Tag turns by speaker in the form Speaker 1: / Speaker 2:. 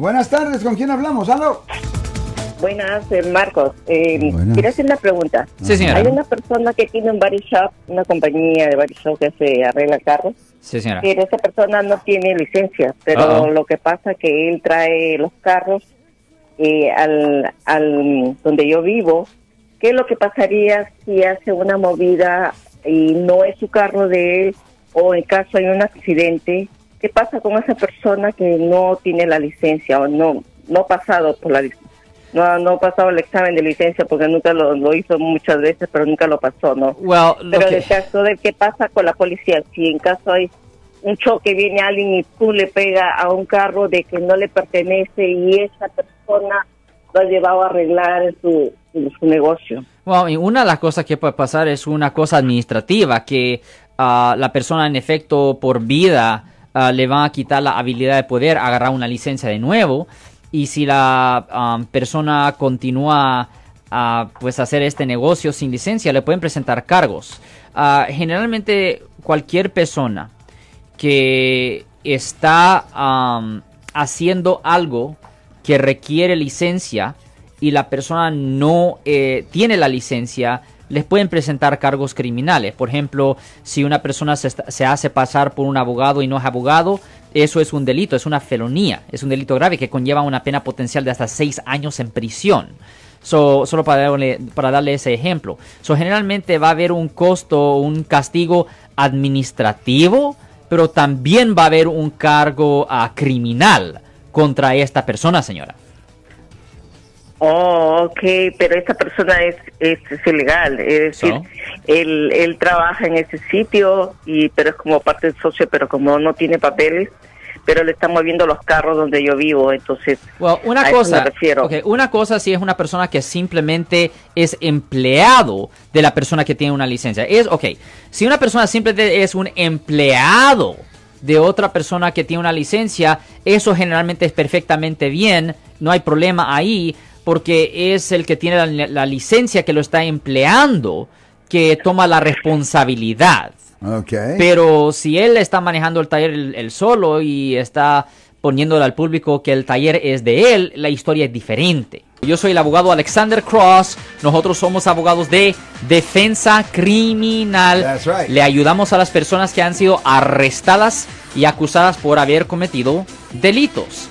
Speaker 1: Buenas tardes, ¿con quién hablamos? ¿Aló?
Speaker 2: Buenas, eh, Marcos. Eh,
Speaker 1: Buenas.
Speaker 2: Quiero hacer una pregunta.
Speaker 3: Sí, señora.
Speaker 2: Hay una persona que tiene un body shop, una compañía de body shop que se arregla carros,
Speaker 3: Sí, señora.
Speaker 2: pero esa persona no tiene licencia, pero lo que pasa es que él trae los carros eh, al, al donde yo vivo. ¿Qué es lo que pasaría si hace una movida y no es su carro de él o en caso hay un accidente? ¿Qué pasa con esa persona que no tiene la licencia o no no ha pasado por la no no pasado el examen de licencia porque nunca lo, lo hizo muchas veces pero nunca lo pasó no
Speaker 3: Well,
Speaker 2: pero en el caso de qué pasa con la policía si en caso hay un choque viene alguien y tú le pega a un carro de que no le pertenece y esa persona lo ha llevado a arreglar su, su, su negocio.
Speaker 3: Well, y una de las cosas que puede pasar es una cosa administrativa, que ah, la persona en efecto por vida ah, le van a quitar la habilidad de poder agarrar una licencia de nuevo. Y si la ah, persona continúa a pues hacer este negocio sin licencia, le pueden presentar cargos. Ah, generalmente cualquier persona que está haciendo algo que requiere licencia y la persona no eh, tiene la licencia, les pueden presentar cargos criminales. Por ejemplo, si una persona se, se hace pasar por un abogado y no es abogado, eso es un delito, es una felonía, es un delito grave que conlleva una pena potencial de hasta seis años en prisión. So, solo para darle, para darle ese ejemplo. So, generalmente va a haber un costo, un castigo administrativo, pero también va a haber un cargo ah, criminal contra esta persona, señora.
Speaker 2: Oh, ok, pero esa persona es, es, es ilegal, es decir,
Speaker 3: So?
Speaker 2: él, él trabaja en ese sitio, y pero es como parte del socio, pero como no tiene papeles, pero le están moviendo los carros donde yo vivo, entonces
Speaker 3: Well, una
Speaker 2: a eso
Speaker 3: cosa,
Speaker 2: me refiero.
Speaker 3: ok, una cosa si es una persona que simplemente es empleado de la persona que tiene una licencia. Es, ok, si una persona simplemente es un empleado de otra persona que tiene una licencia, eso generalmente es perfectamente bien, no hay problema ahí, porque es el que tiene la, la licencia que lo está empleando que toma la responsabilidad.
Speaker 1: Ok.
Speaker 3: Pero si él está manejando el taller él, solo y está poniéndole al público que el taller es de él, la historia es diferente. Yo soy el abogado Alexander Cross. Nosotros somos abogados de defensa criminal.
Speaker 1: That's right.
Speaker 3: Le ayudamos a las personas que han sido arrestadas y acusadas por haber cometido delitos.